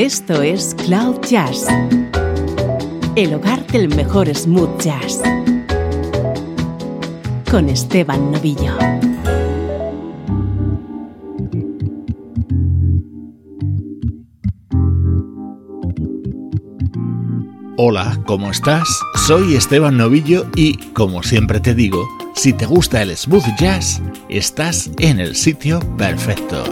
Esto es Cloud Jazz, el hogar del mejor smooth jazz, con Esteban Novillo. Hola, ¿cómo estás? Soy Esteban Novillo y, como siempre te digo, si te gusta el smooth jazz, estás en el sitio perfecto.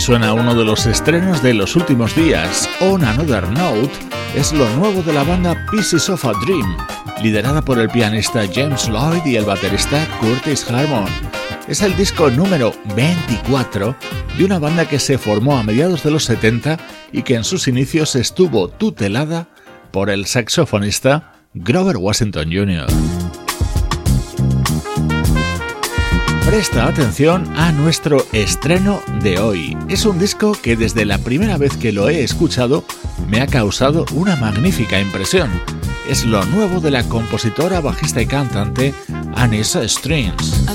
Suena uno de los estrenos de los últimos días. On Another Note es lo nuevo de la banda Pieces of a Dream, liderada por el pianista James Lloyd y el baterista Curtis Harmon. Es el disco número 24 de una banda que se formó a mediados de los 70 y que en sus inicios estuvo tutelada por el saxofonista Grover Washington Jr. Presta atención a nuestro estreno de hoy. Es un disco que desde la primera vez que lo he escuchado me ha causado una magnífica impresión. Es lo nuevo de la compositora, bajista y cantante Anissa Strings.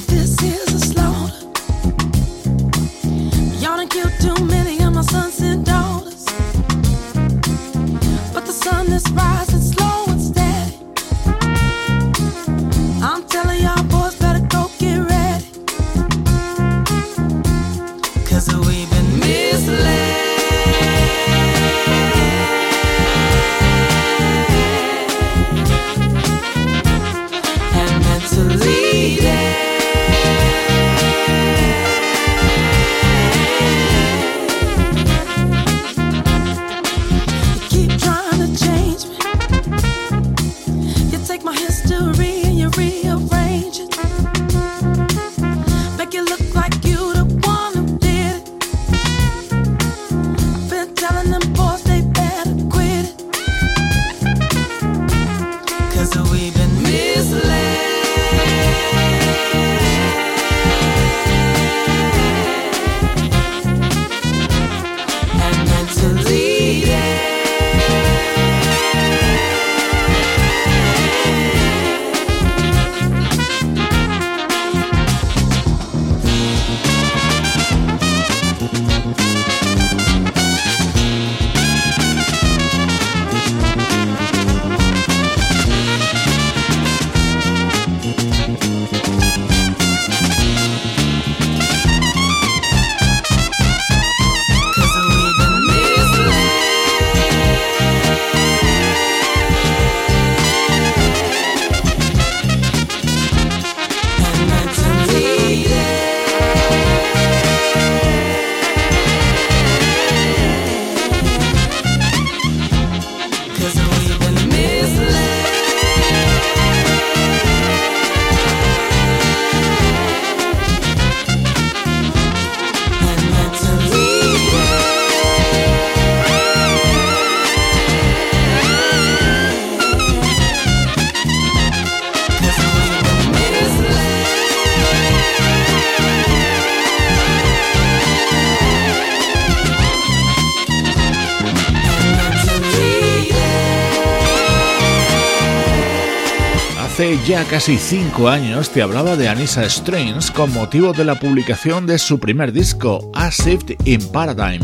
Ya casi cinco años te hablaba de Anissa Strains con motivo de la publicación de su primer disco, A Shift in Paradigm.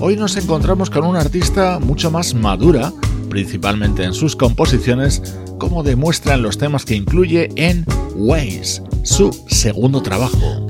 Hoy nos encontramos con una artista mucho más madura, principalmente en sus composiciones, como demuestran los temas que incluye en Ways, su segundo trabajo.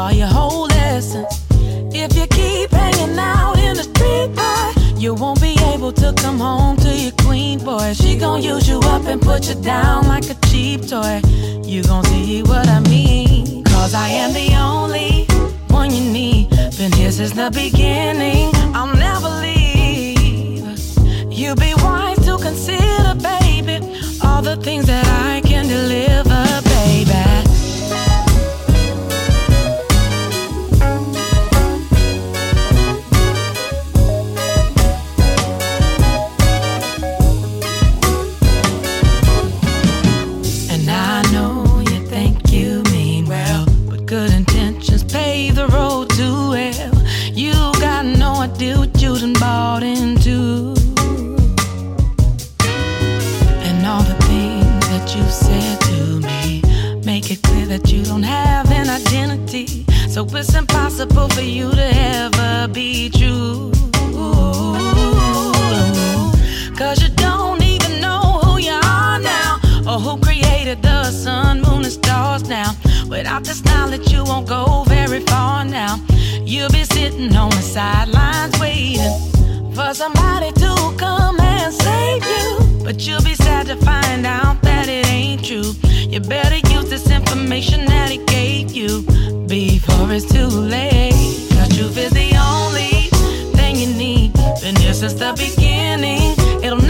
Are, your whole essence. If you keep hanging out in the street, boy, you won't be able to come home to your queen, boy. She gon' use you up and put you down like a cheap toy you gon' see what I mean. Cause I am the only one you need. Been here since the beginning. I'll never leave. You be wise to consider, baby, all the things that I can deliver, on the sidelines waiting for somebody to come and save you. But you'll be sad to find out that it ain't true. You better use this information that he gave you before it's too late. Truth is the only thing you need. Been here since the beginning, it'll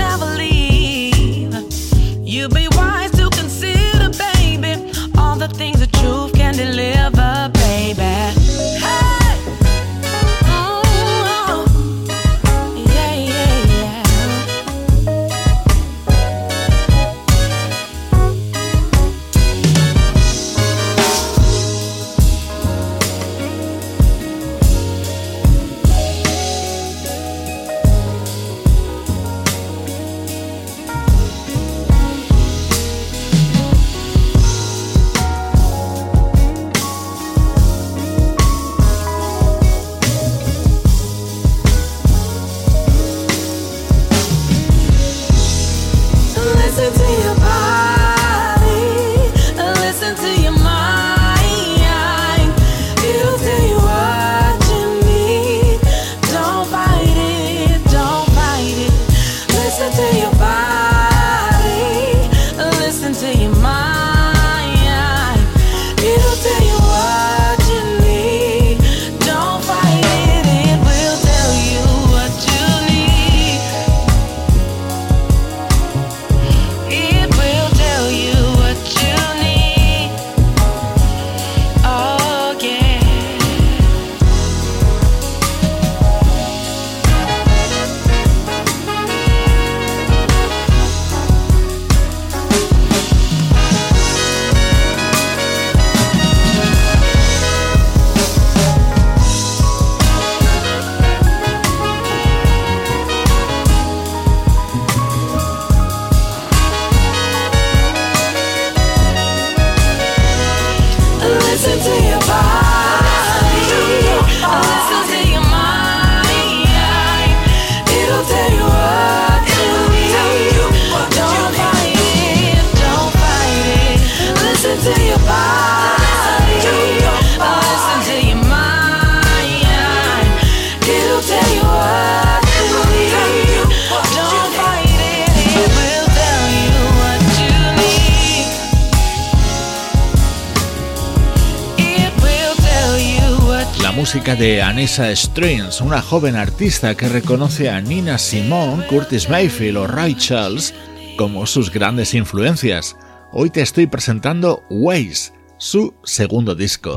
de Anissa Strings, una joven artista que reconoce a Nina Simone, Curtis Mayfield o Ray Charles como sus grandes influencias. Hoy te estoy presentando Waze, su segundo disco.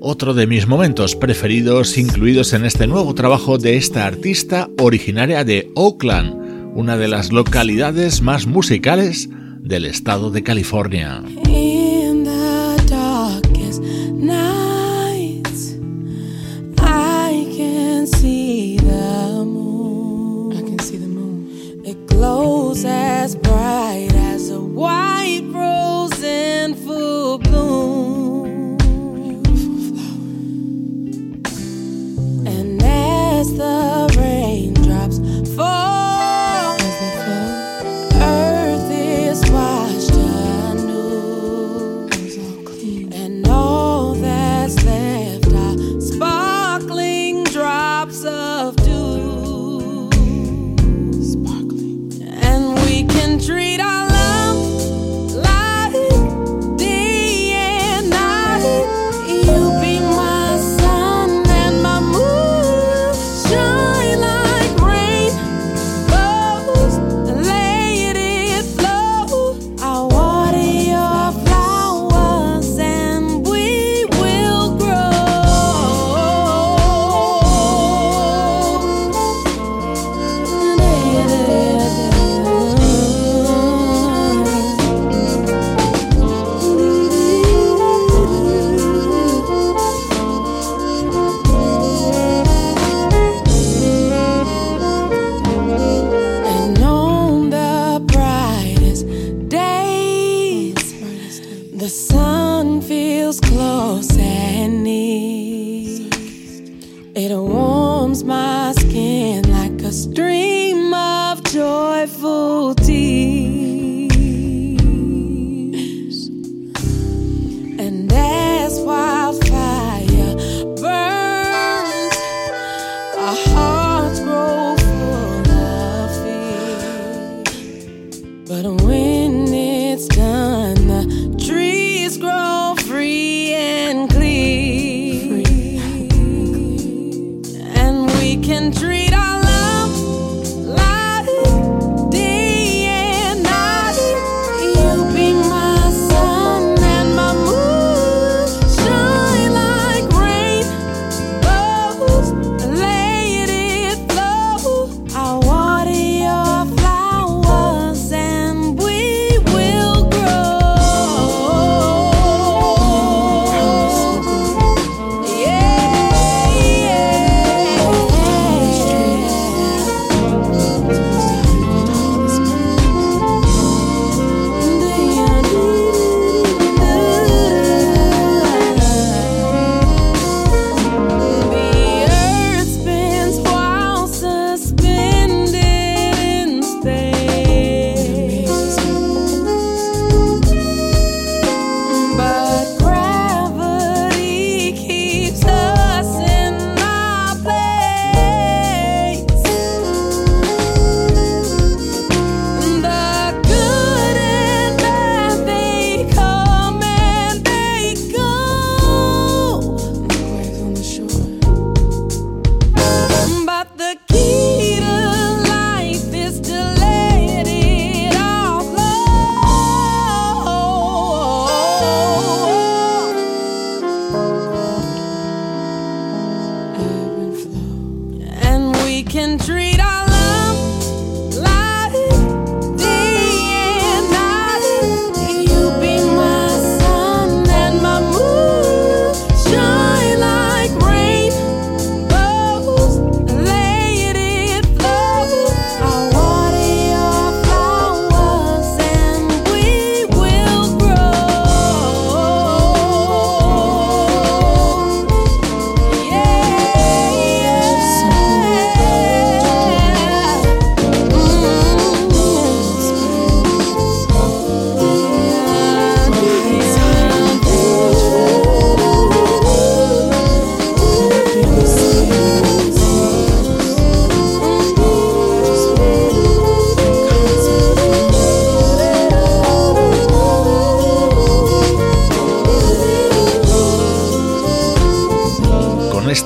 Otro de mis momentos preferidos incluidos en este nuevo trabajo de esta artista originaria de Oakland, una de las localidades más musicales del estado de California.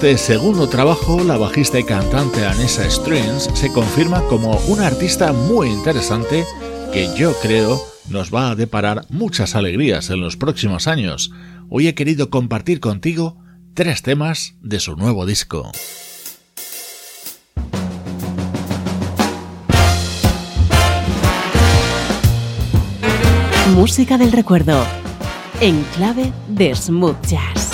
Este segundo trabajo, la bajista y cantante Anessa Strings se confirma como una artista muy interesante que yo creo nos va a deparar muchas alegrías en los próximos años. Hoy he querido compartir contigo tres temas de su nuevo disco. Música del recuerdo, en clave de smooth jazz.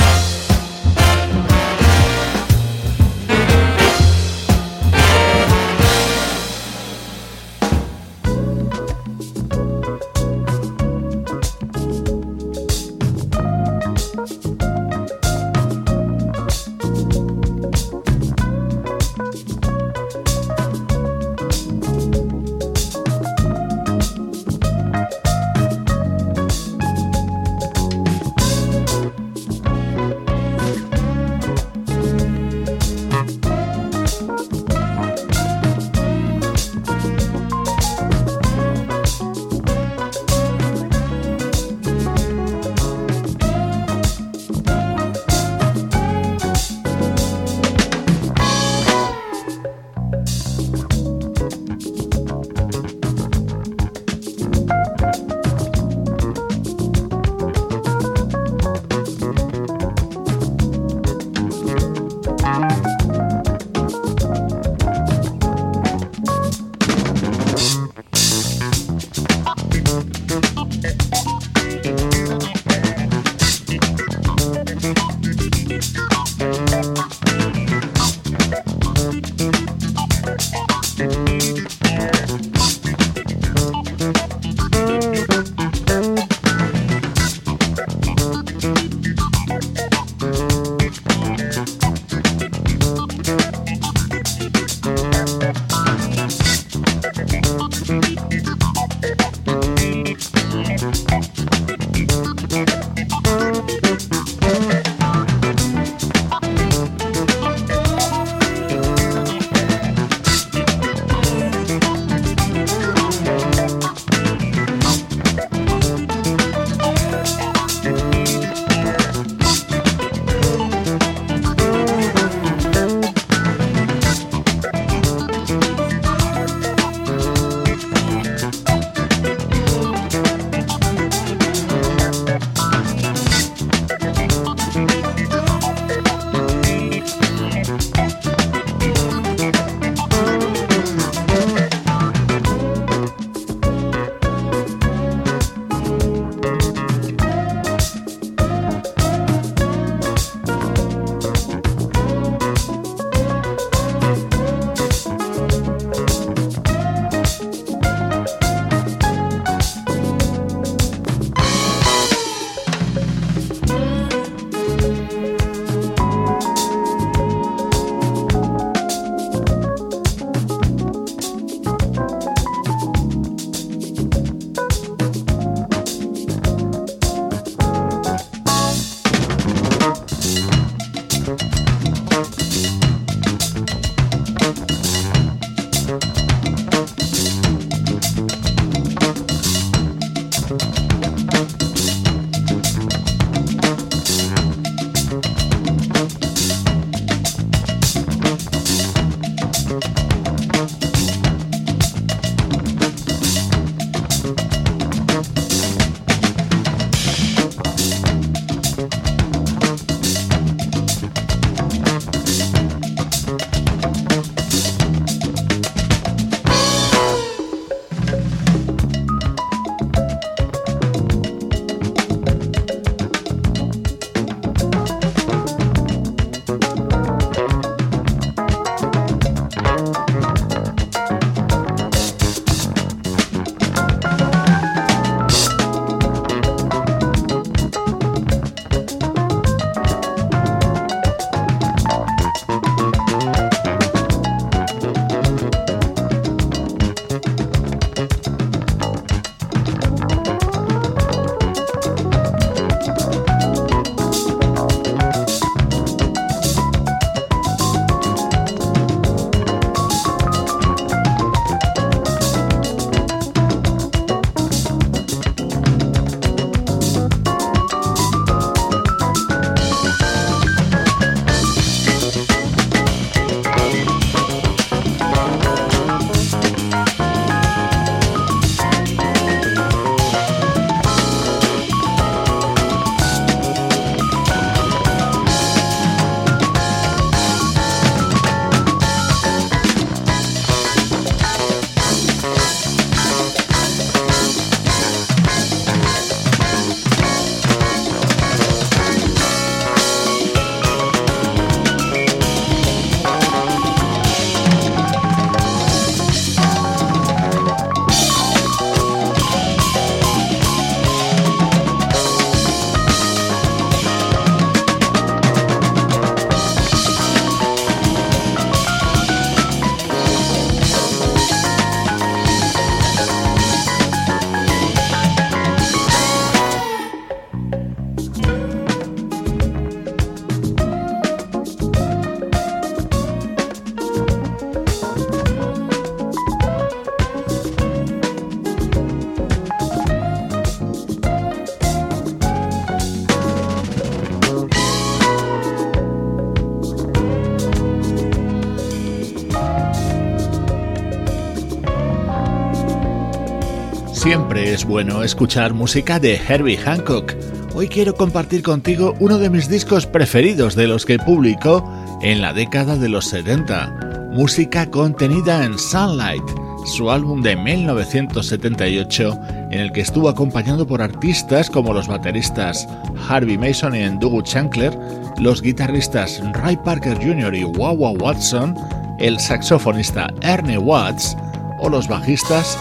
Bueno escuchar música de Herbie Hancock. Hoy quiero compartir contigo uno de mis discos preferidos de los que publicó en la década de los 70. Música contenida en Sunlight, su álbum de 1978, en el que estuvo acompañado por artistas como los bateristas Harvey Mason y Doug Chancler, los guitarristas Ray Parker Jr. y Wawa Watson, el saxofonista Ernie Watts o los bajistas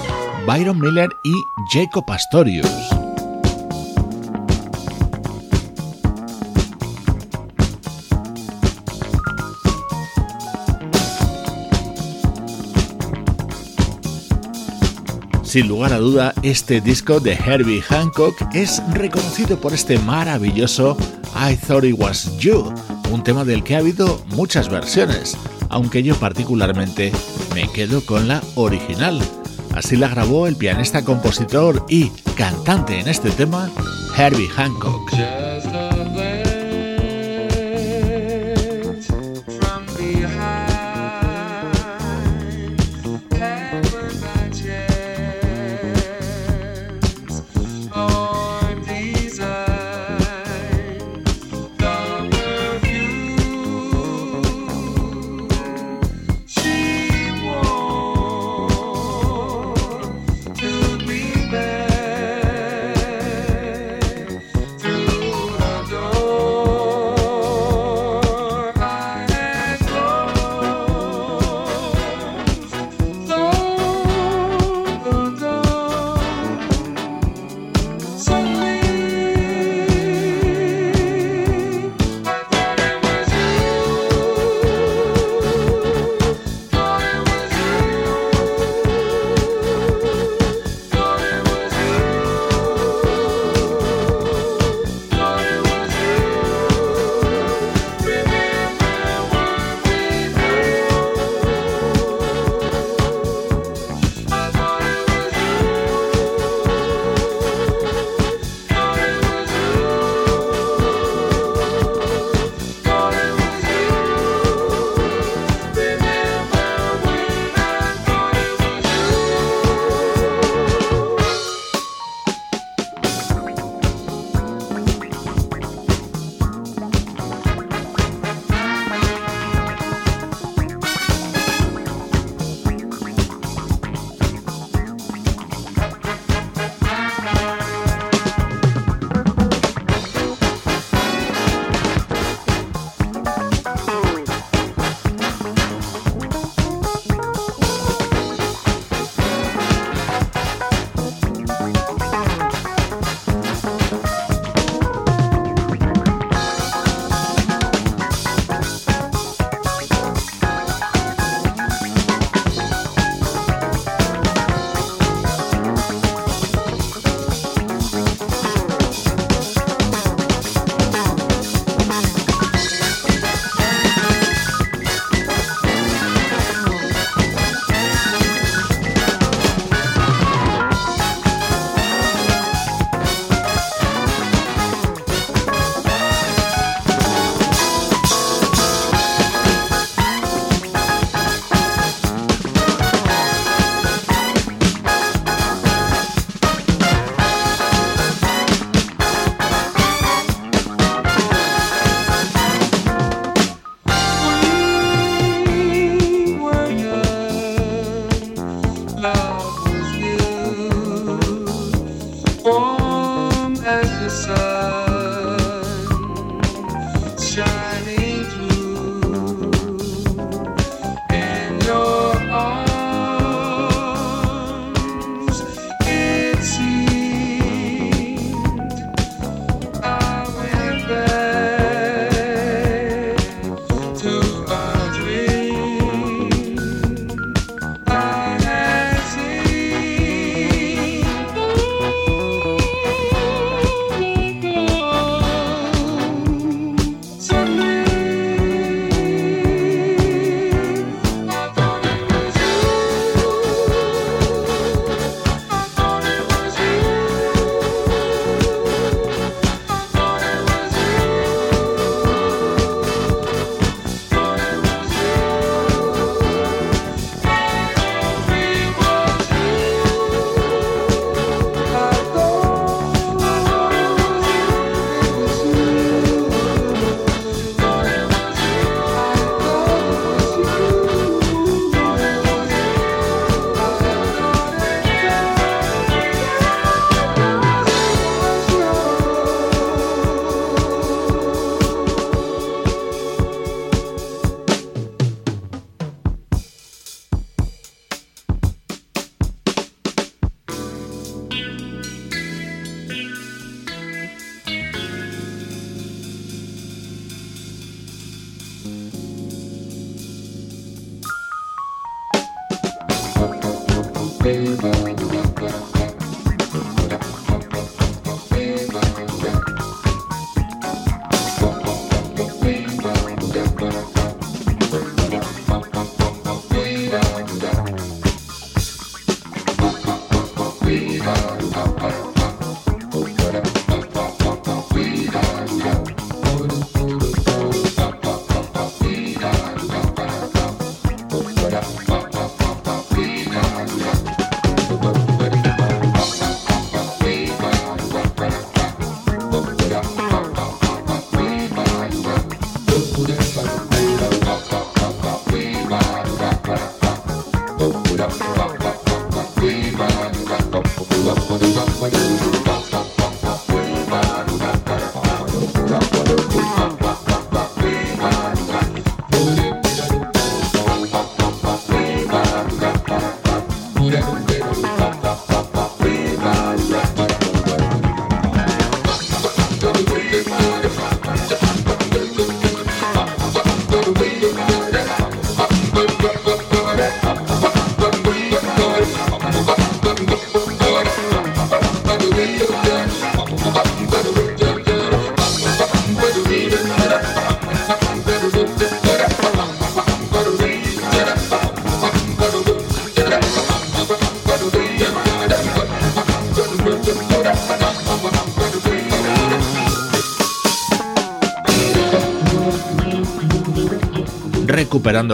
Byron Miller y Jacob Astorius. Sin lugar a duda, este disco de Herbie Hancock es reconocido por este maravilloso I Thought It Was You, un tema del que ha habido muchas versiones, aunque yo particularmente me quedo con la original. Así la grabó el pianista, compositor y cantante en este tema, Herbie Hancock.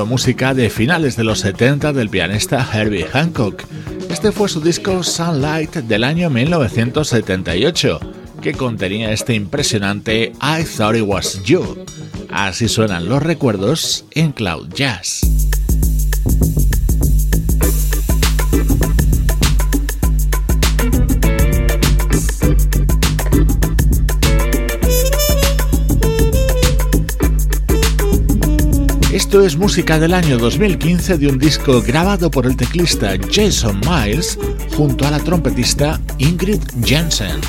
Música de finales de los 70 del pianista Herbie Hancock. Este fue su disco Sunlight del año 1978, que contenía este impresionante I Thought It Was You. Así suenan los recuerdos en Cloud Jazz. Esto es música del año 2015 de un disco grabado por el teclista Jason Miles junto a la trompetista Ingrid Jensen.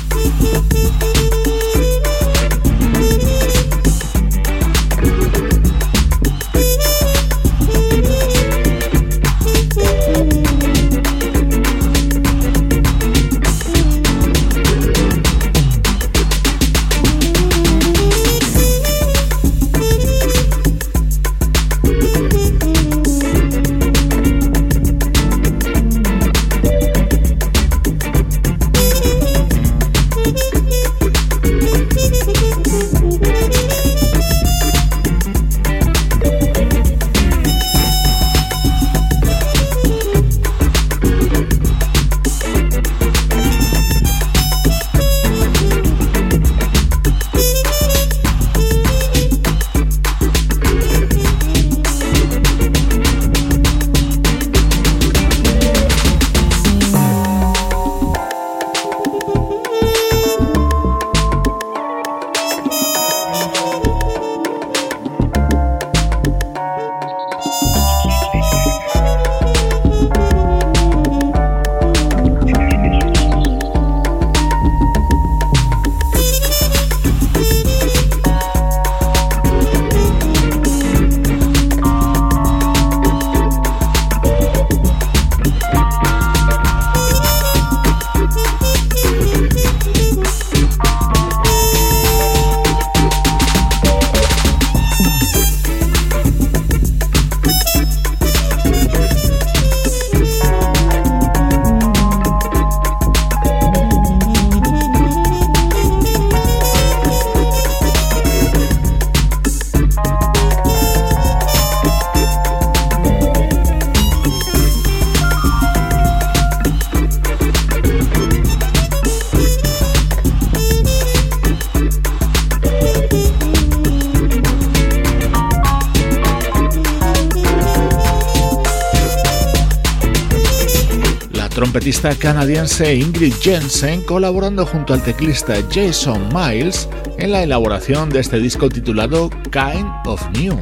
Canadiense Ingrid Jensen colaborando junto al teclista Jason Miles en la elaboración de este disco titulado Kind of New.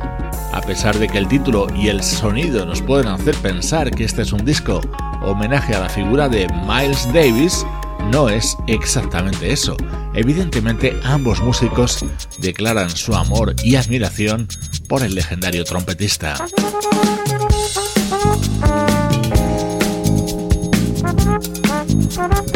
A pesar de que el título y el sonido nos pueden hacer pensar que este es un disco homenaje a la figura de Miles Davis, no es exactamente eso. Evidentemente ambos músicos declaran su amor y admiración por el legendario trompetista. Música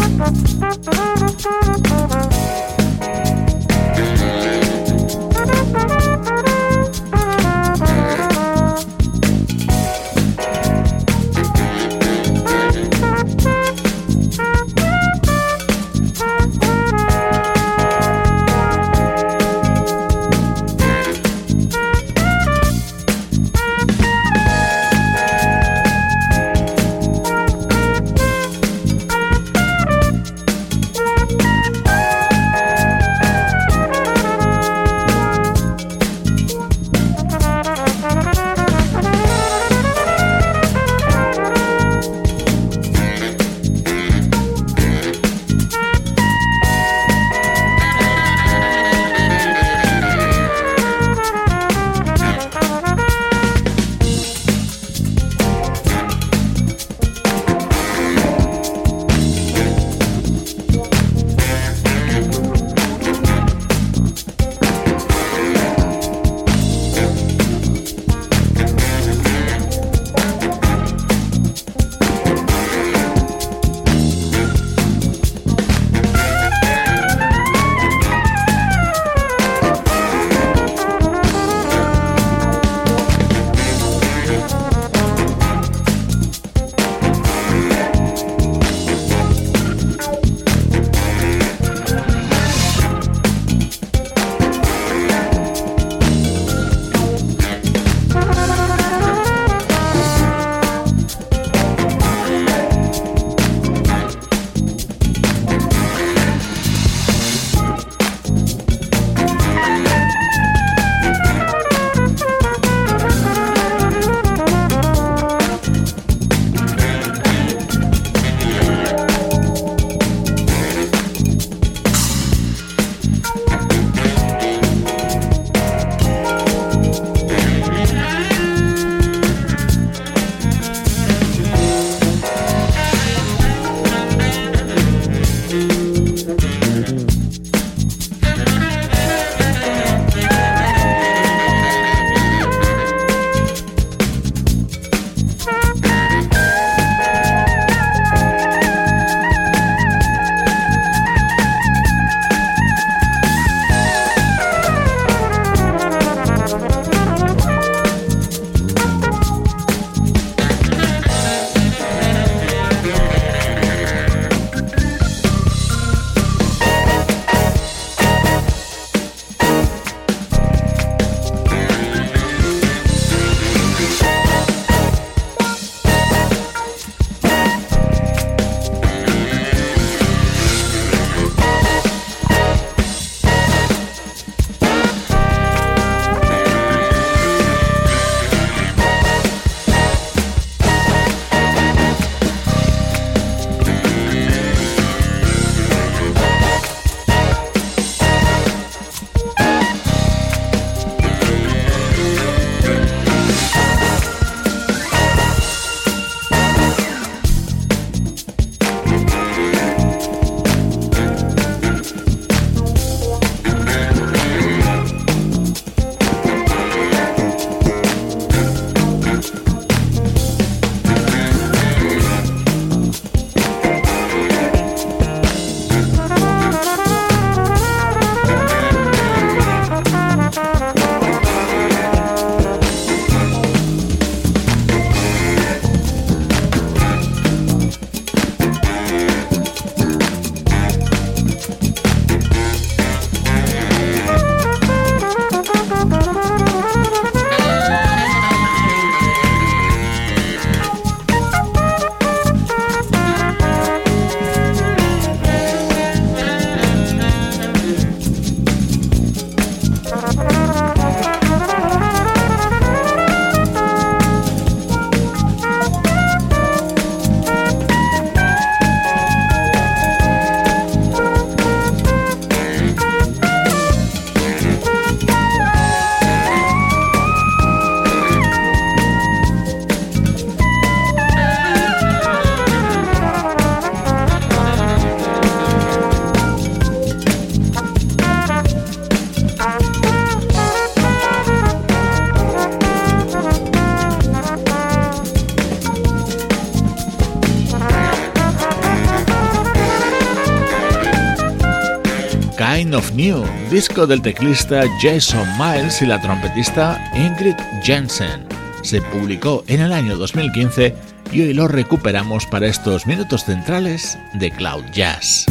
New, disco del teclista Jason Miles y la trompetista Ingrid Jensen. Se publicó en el año 2015 y hoy lo recuperamos para estos minutos centrales de Cloud Jazz.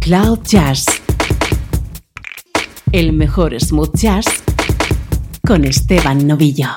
Cloud Jazz. El mejor smooth jazz con Esteban Novillo.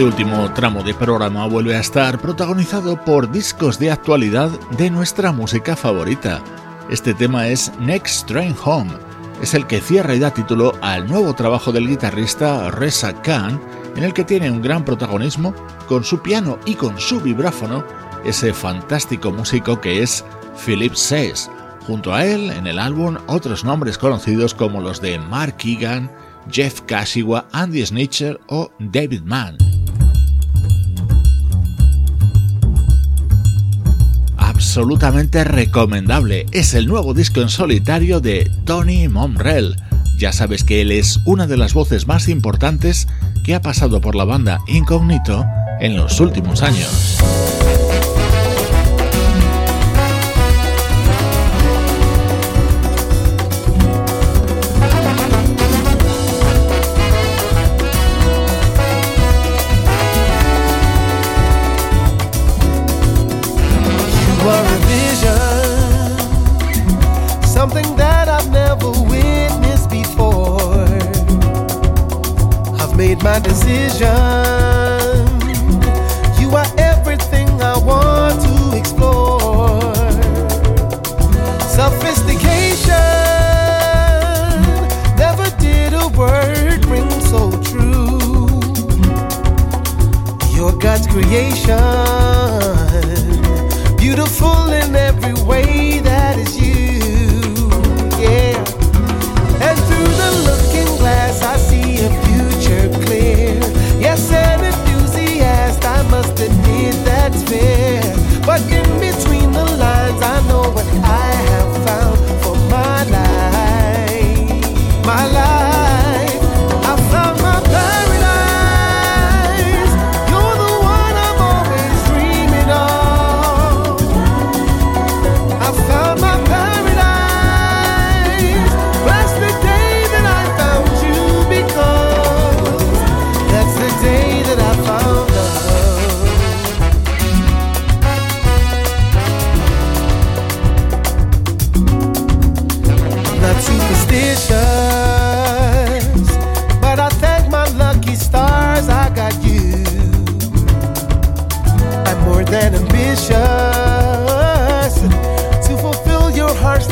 Este último tramo de programa vuelve a estar protagonizado por discos de actualidad de nuestra música favorita. Este tema es Next Train Home. Es el que cierra y da título al nuevo trabajo del guitarrista Reza Khan, en el que tiene un gran protagonismo con su piano y con su vibráfono, ese fantástico músico que es Philip Says. Junto a él, en el álbum, otros nombres conocidos como los de Mark Egan, Jeff Kashiwa, Andy Snitcher o David Mann. Absolutamente recomendable, es el nuevo disco en solitario de Tony Monrell. Ya sabes que él es una de las voces más importantes que ha pasado por la banda Incognito en los últimos años.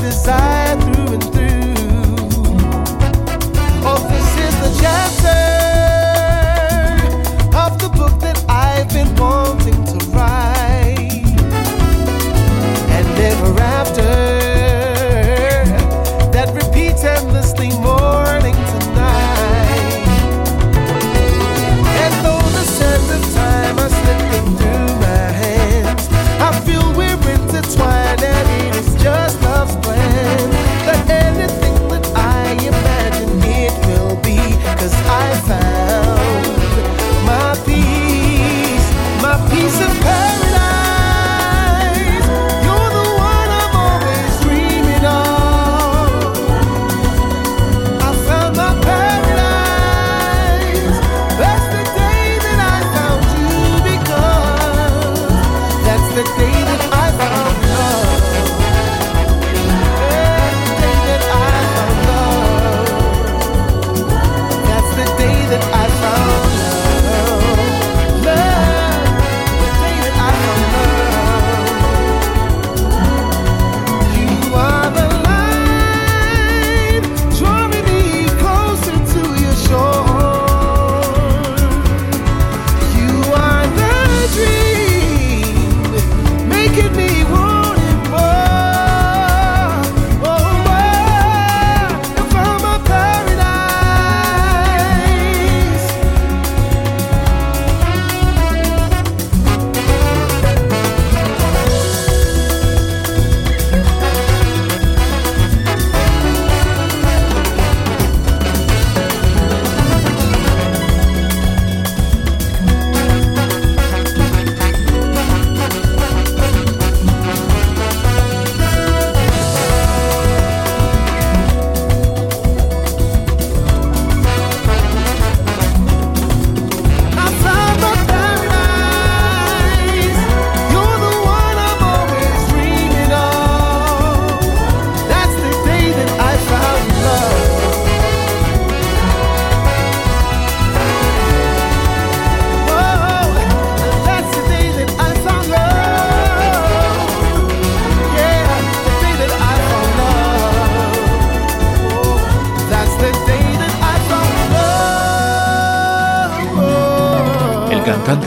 Inside.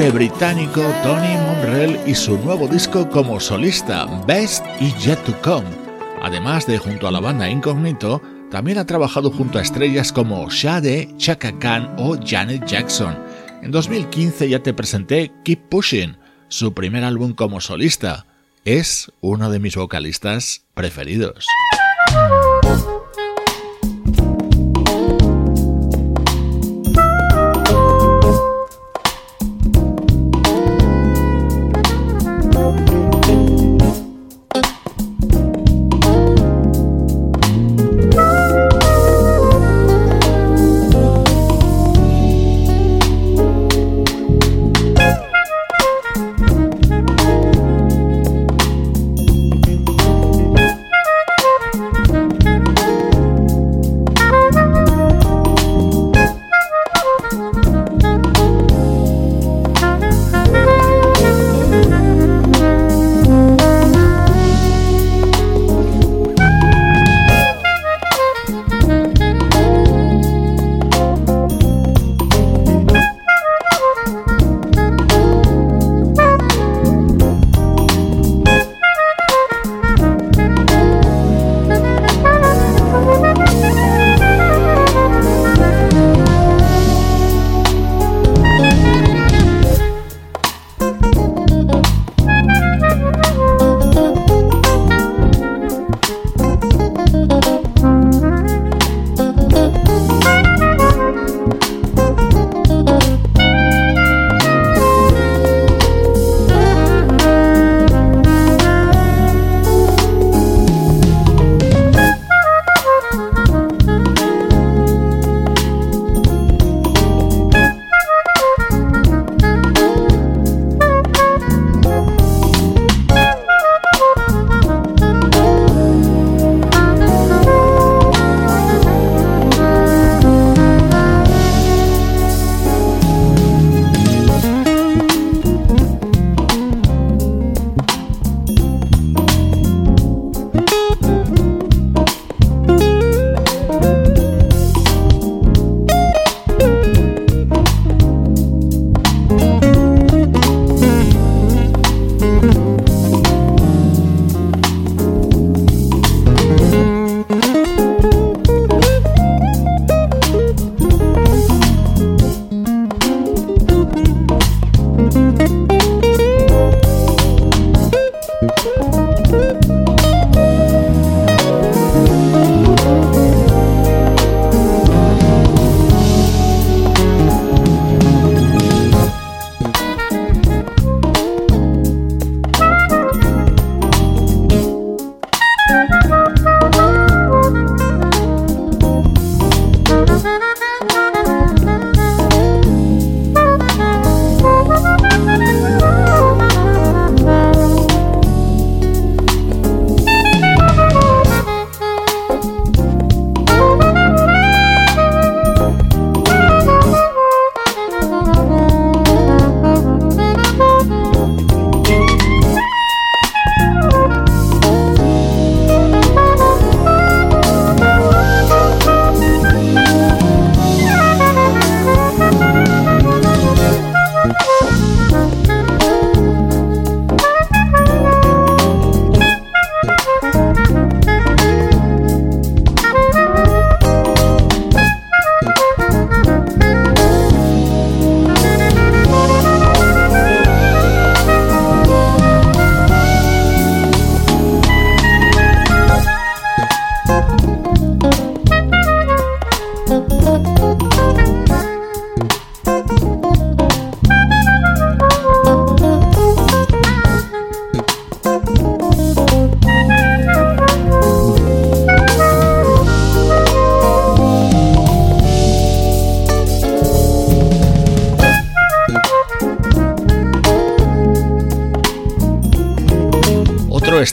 Británico Tony Monrell y su nuevo disco como solista, Best y Yet to Come. Además de junto a la banda Incognito, también ha trabajado junto a estrellas como Shade, Chaka Khan o Janet Jackson. En 2015 ya te presenté Keep Pushing, su primer álbum como solista. Es uno de mis vocalistas preferidos.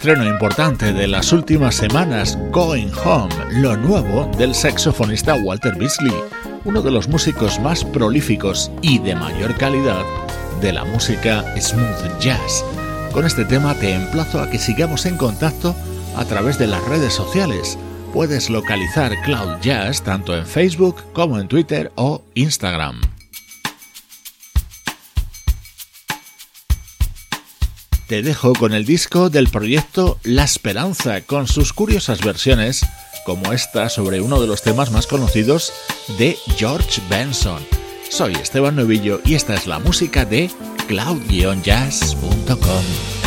Estreno importante de las últimas semanas, Going Home, lo nuevo del saxofonista Walter Beasley, uno de los músicos más prolíficos y de mayor calidad de la música smooth jazz. Con este tema te emplazo a que sigamos en contacto a través de las redes sociales. Puedes localizar Cloud Jazz tanto en Facebook como en Twitter o Instagram. Te dejo con el disco del proyecto La Esperanza, con sus curiosas versiones, como esta sobre uno de los temas más conocidos de George Benson. Soy Esteban Novillo y esta es la música de cloud-jazz.com.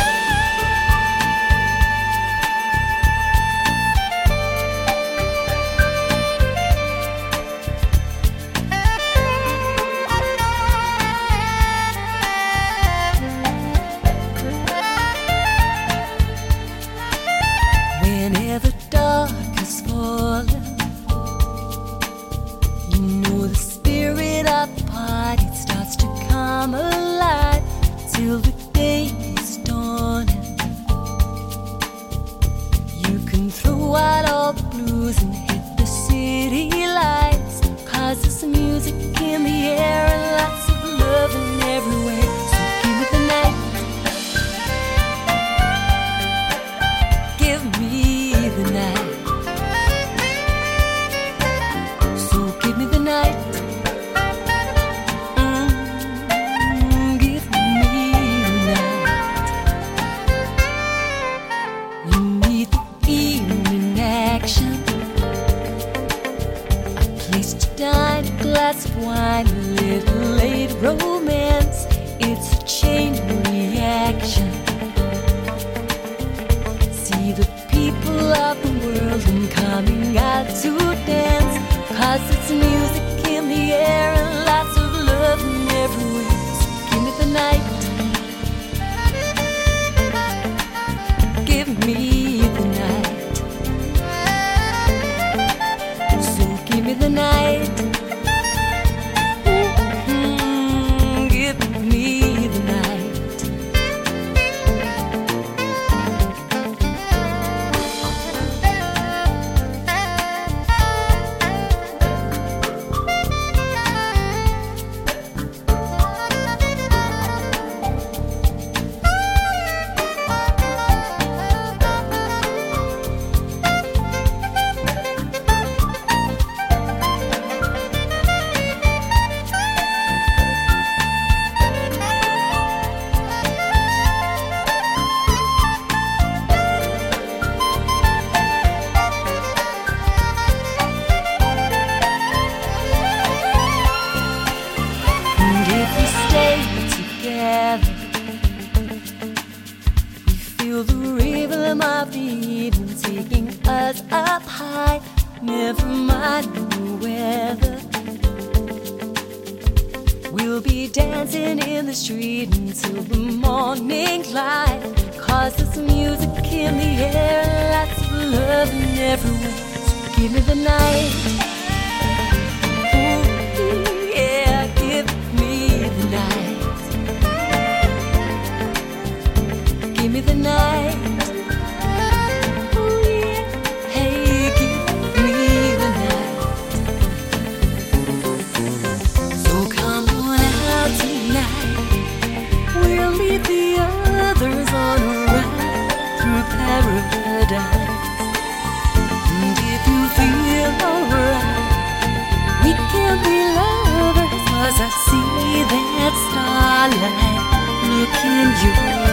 the night.